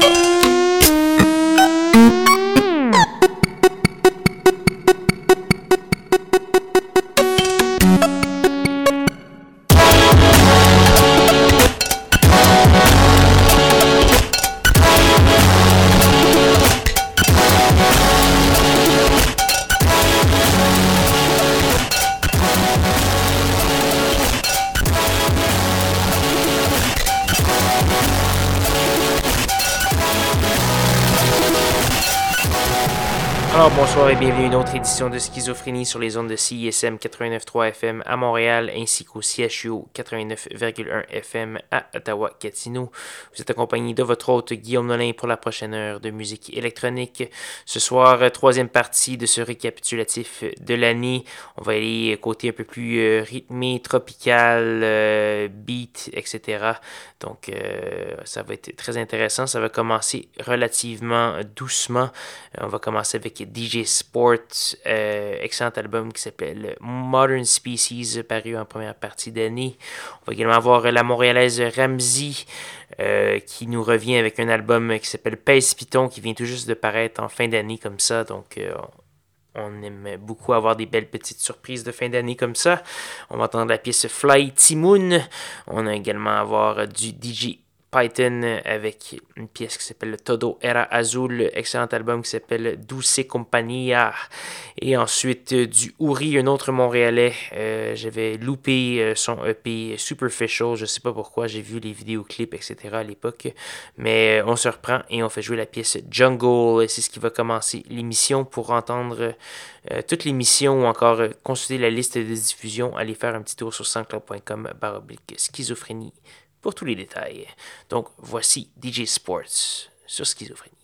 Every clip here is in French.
Bonjour et édition de Schizophrénie sur les ondes de CISM 89.3 FM à Montréal ainsi qu'au CHU 89.1 FM à Ottawa-Gatineau. Vous êtes accompagné de votre hôte Guillaume Nolin pour la prochaine heure de musique électronique. Ce soir, troisième partie de ce récapitulatif de l'année. On va aller côté un peu plus euh, rythmé, tropical, euh, beat, etc. Donc, euh, ça va être très intéressant. Ça va commencer relativement doucement. on va commencer avec DJ Sport, euh, excellent album qui s'appelle Modern Species, paru en première partie d'année. On va également avoir la montréalaise Ramsey euh, qui nous revient avec un album qui s'appelle Pèse Python qui vient tout juste de paraître en fin d'année comme ça. Donc euh, on aime beaucoup avoir des belles petites surprises de fin d'année comme ça. On va entendre la pièce Fly Timoon. On a également avoir du DJ Python avec une pièce qui s'appelle Todo Era Azul, excellent album qui s'appelle Douce Compagnia. Et ensuite euh, du Uri, un autre Montréalais. Euh, j'avais loupé euh, son EP Superficial, je sais pas pourquoi, j'ai vu les vidéoclips, etc. à l'époque. Mais on se reprend et on fait jouer la pièce Jungle. C'est ce qui va commencer l'émission. Pour entendre toute l'émission ou encore consulter la liste de diffusion, allez faire un petit tour sur sanscloud.com schizophrénie pour tous les détails. Donc voici DJ Sports sur Schizophrénie.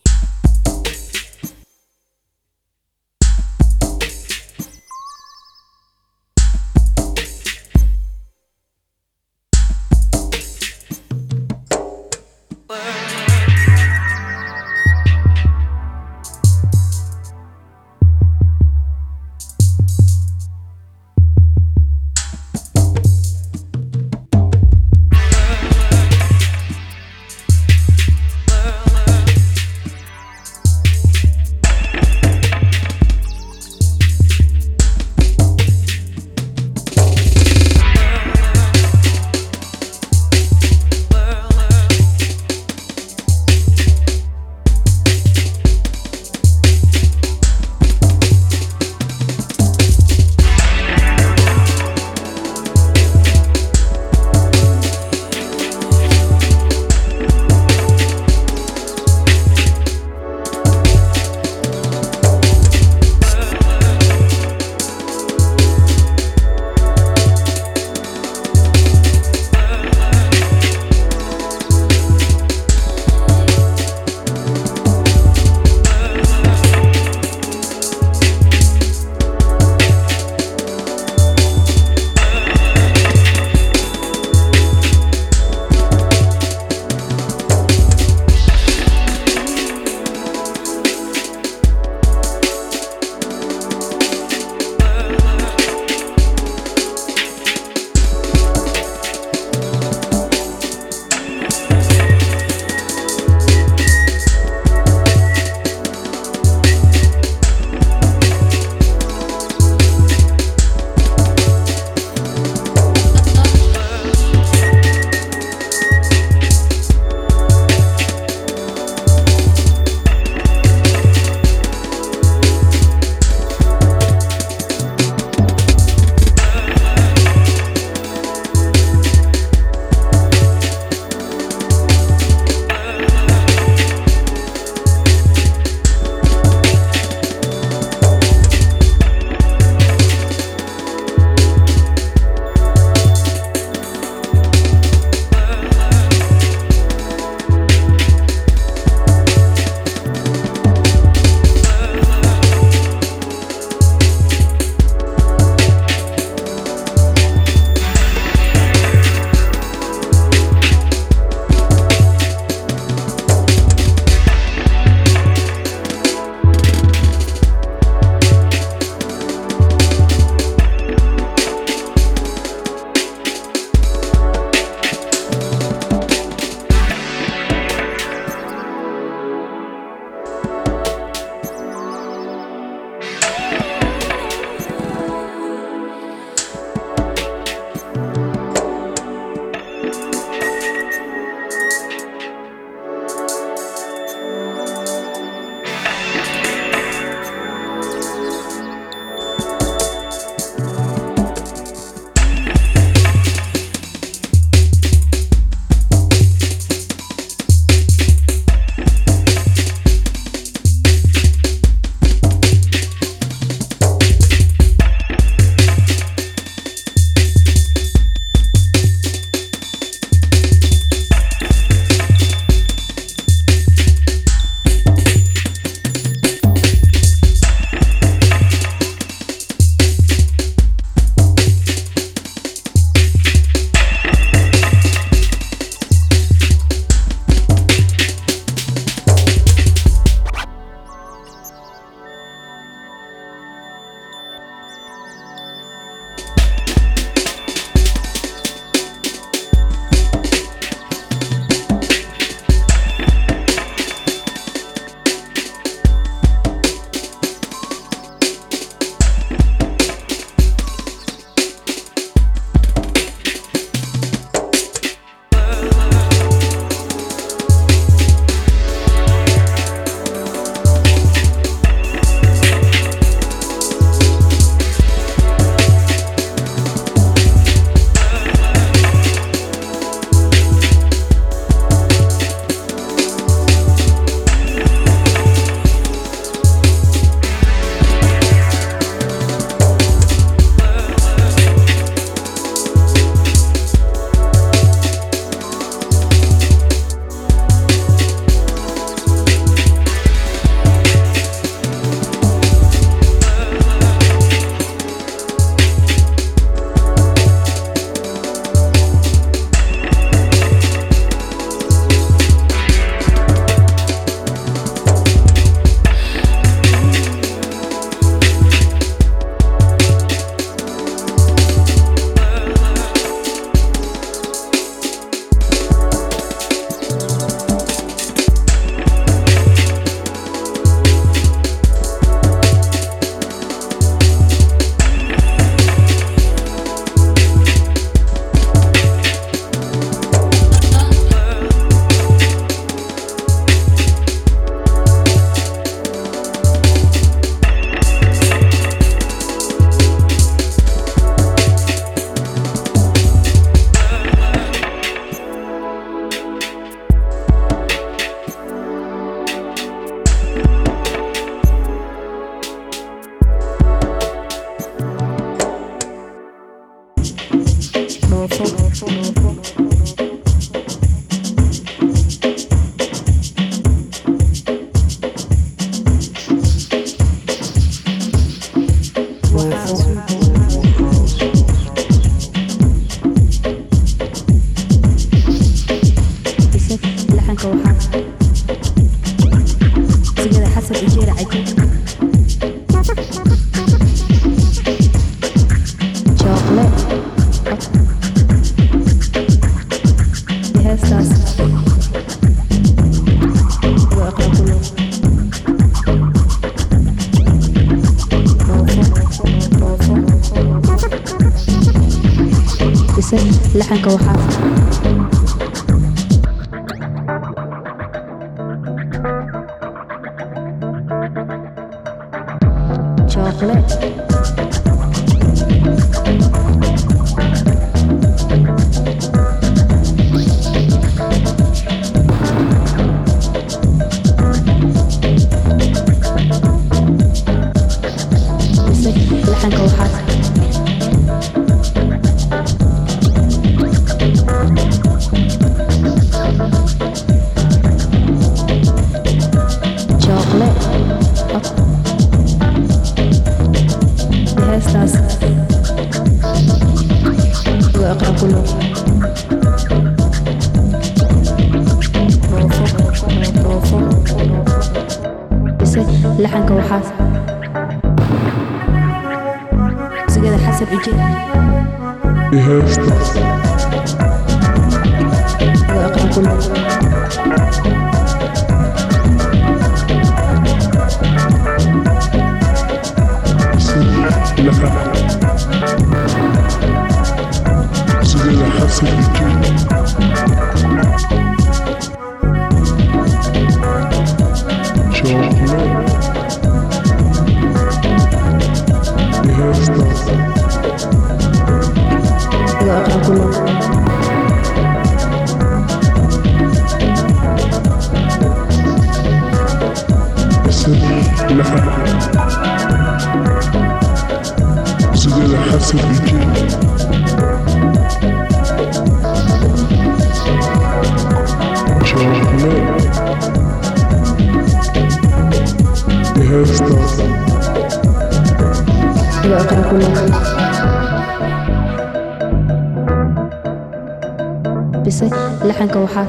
bise laxanka waxaa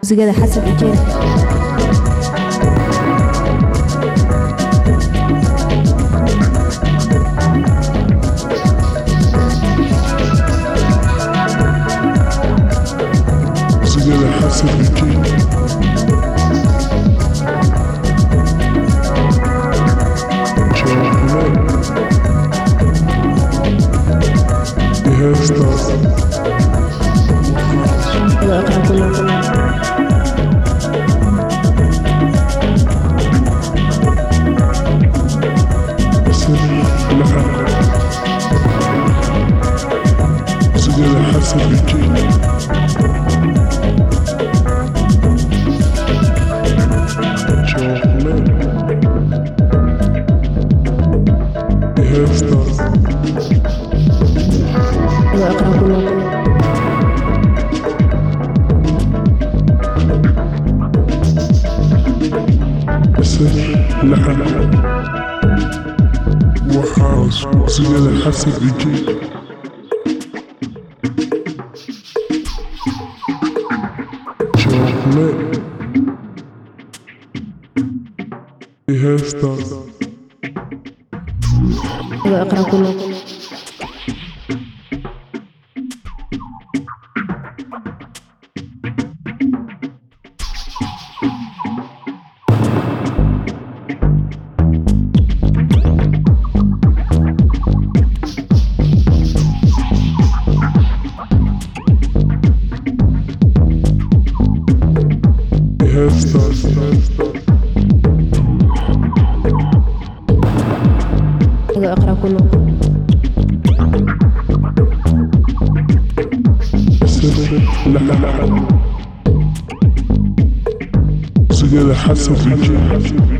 musigada xasan ujeeda Headstalls. Hustle Region.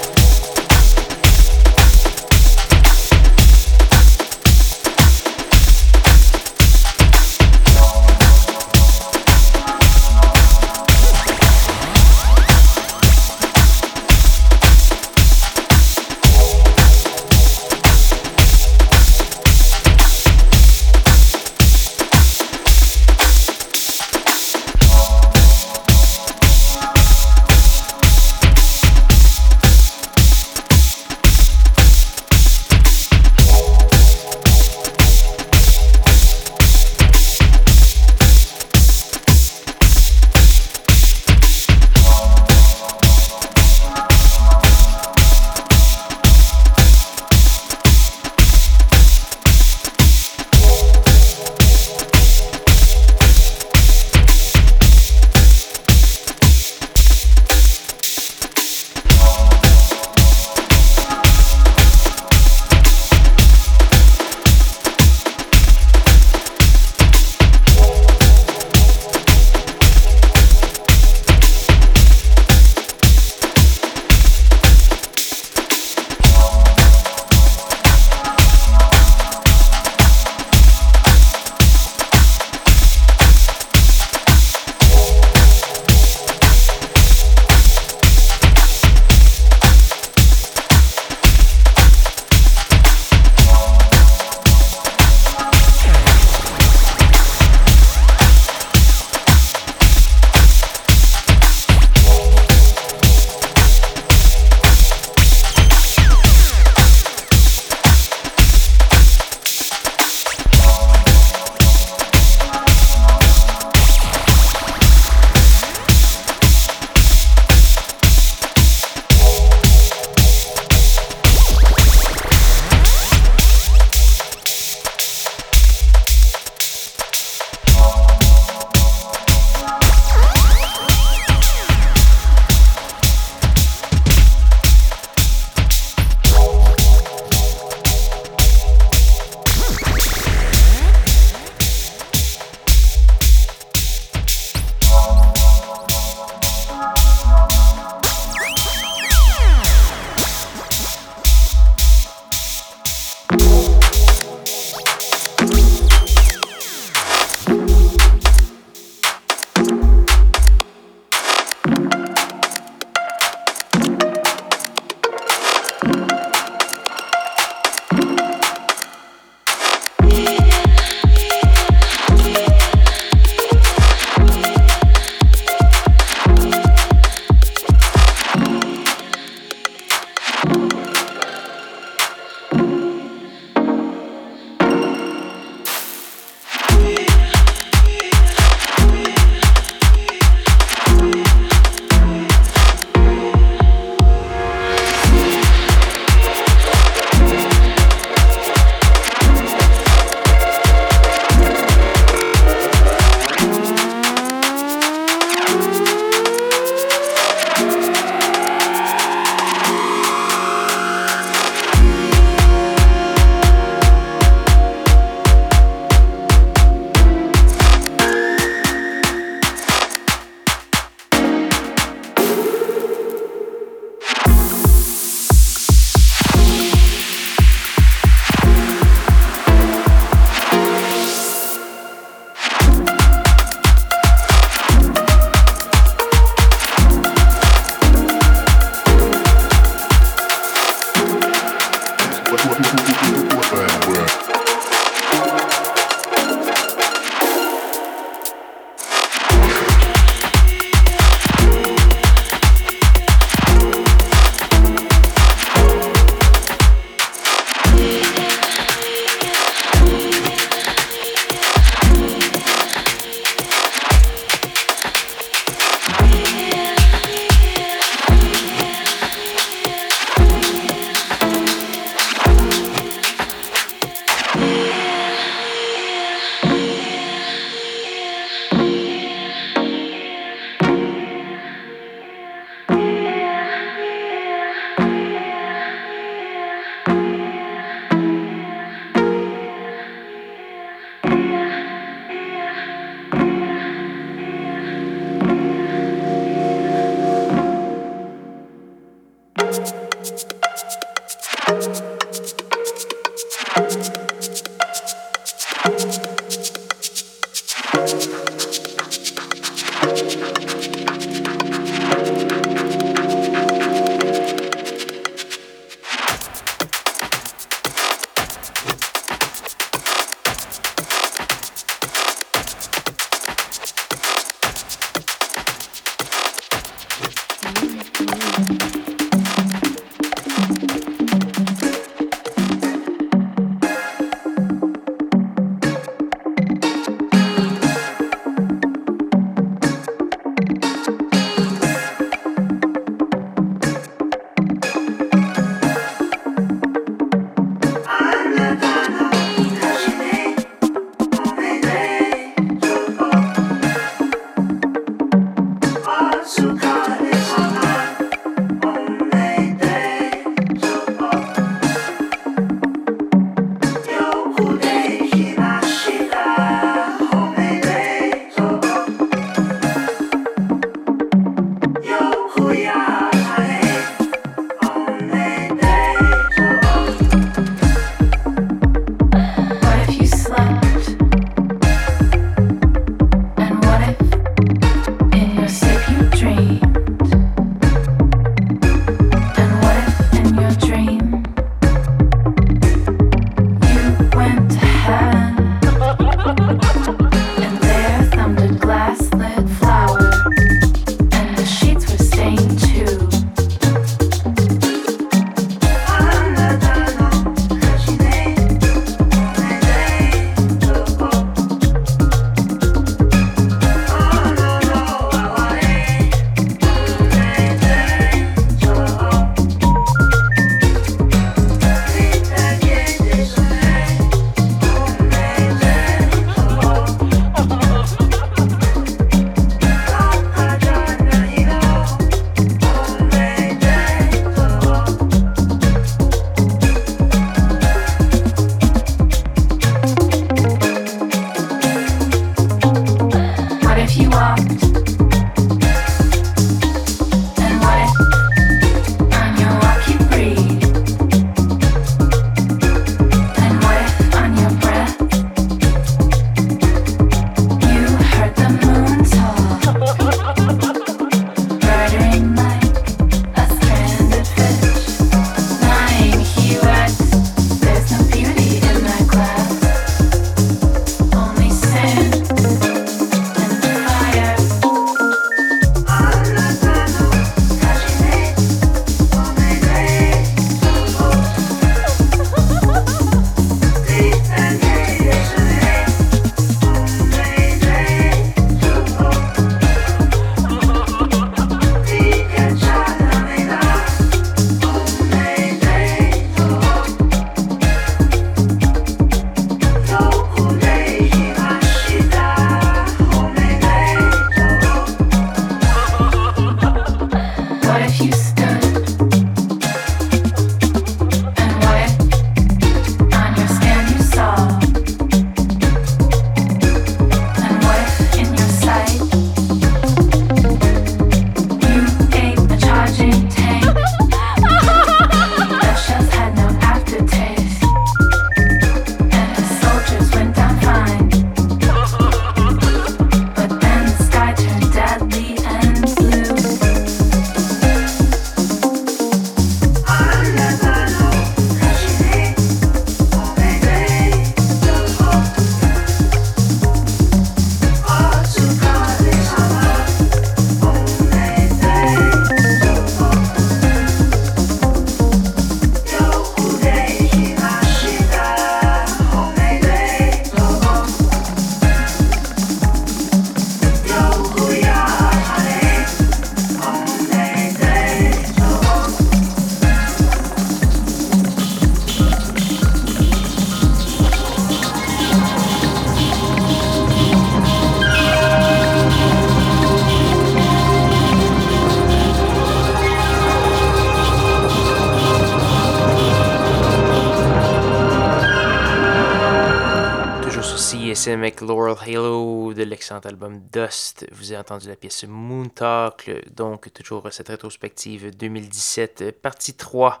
Dust. Vous avez entendu la pièce Moon Talk, donc toujours cette rétrospective 2017, partie 3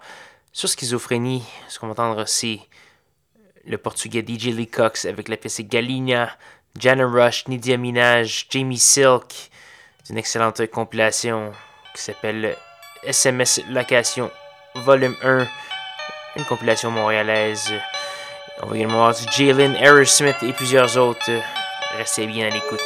sur schizophrénie. Ce qu'on va entendre, c'est le portugais DJ Lee Cox avec la pièce Galina, Jana Rush, Nidia Minaj, Jamie Silk. Une excellente compilation qui s'appelle SMS Location Volume 1, une compilation montréalaise. On va également voir du Jalen Aerosmith et plusieurs autres. Restez bien à l'écoute.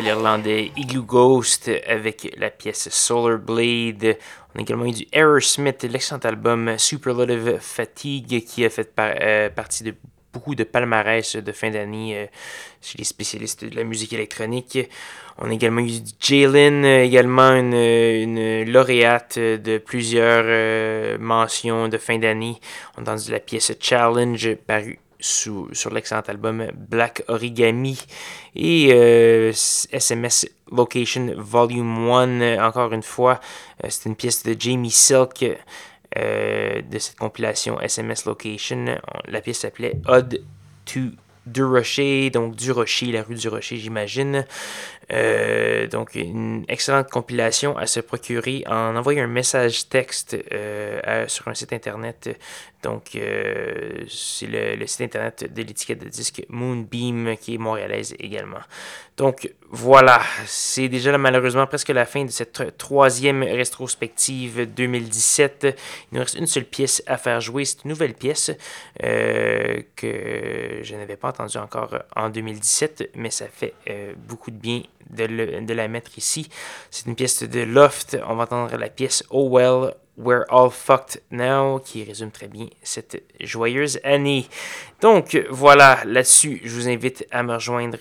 l'Irlandais Igloo Ghost avec la pièce Solar Blade. On a également eu du Aerosmith, l'excellent album Superlative Fatigue qui a fait euh, partie de beaucoup de palmarès de fin d'année euh, chez les spécialistes de la musique électronique. On a également eu Jalen, également une, lauréate de plusieurs mentions de fin d'année. On a entendu la pièce Challenge parue sur l'excellent album Black Origami et SMS euh, Location Volume 1, encore une fois, euh, c'est une pièce de Jamie Silk euh, de cette compilation SMS Location. La pièce s'appelait Odd to Du Rocher, donc Du Rocher, la rue du Rocher, j'imagine. Donc, une excellente compilation à se procurer en envoyant un message texte sur un site internet donc, euh, c'est le, site internet de l'étiquette de disque Moonbeam qui est montréalaise également. Donc, voilà, c'est déjà malheureusement presque la fin de cette troisième rétrospective 2017. Il nous reste une seule pièce à faire jouer. C'est une nouvelle pièce euh, que je n'avais pas entendue encore en 2017, mais ça fait euh, beaucoup de bien de, de la mettre ici. C'est une pièce de Loft. On va entendre la pièce Oh Well We're All Fucked Now, qui résume très bien cette joyeuse année. Donc voilà, là-dessus, je vous invite à me rejoindre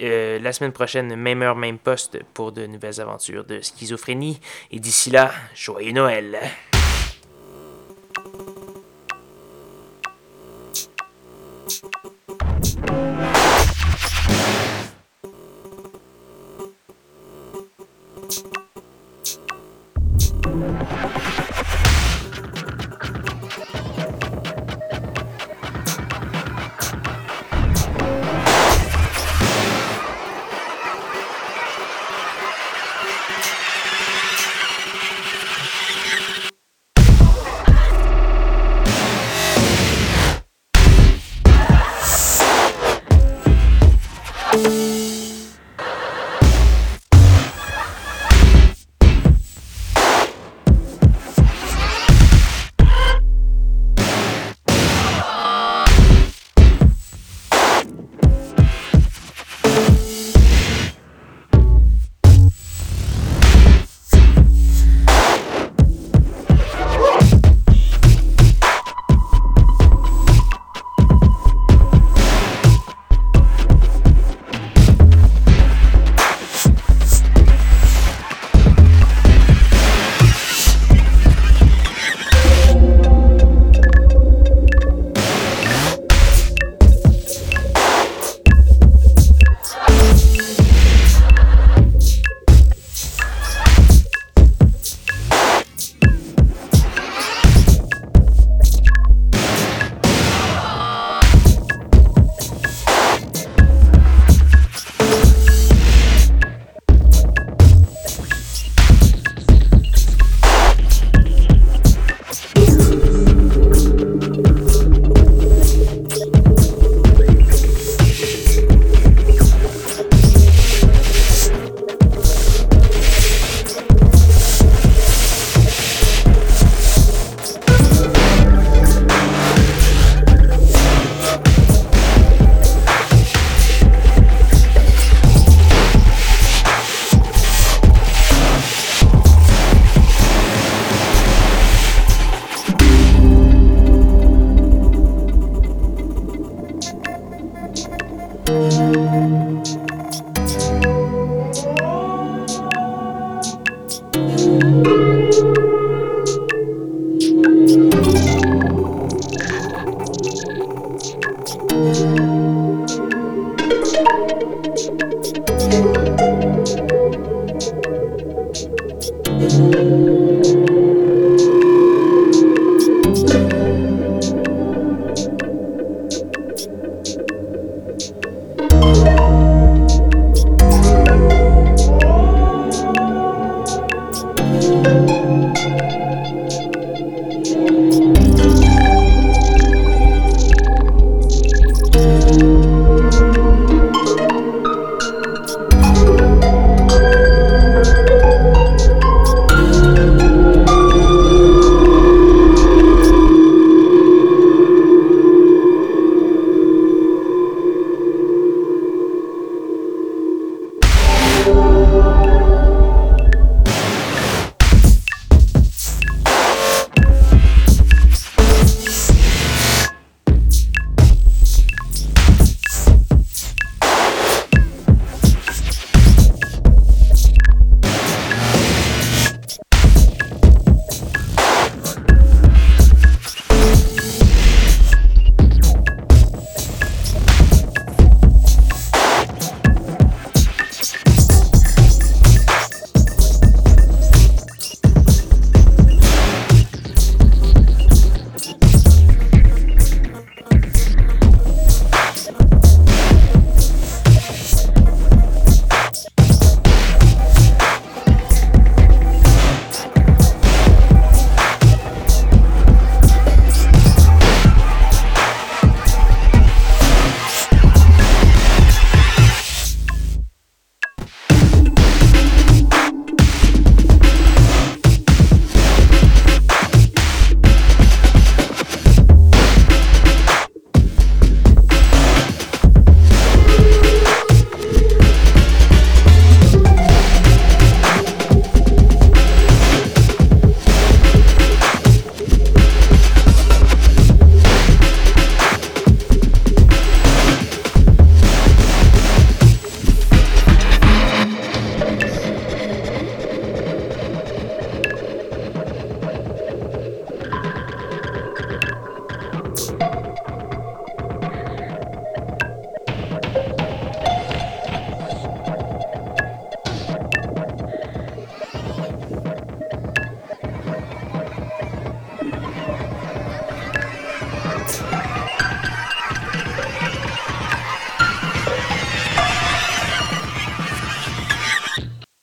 euh, la semaine prochaine, même heure, même poste, pour de nouvelles aventures de schizophrénie. Et d'ici là, joyeux Noël!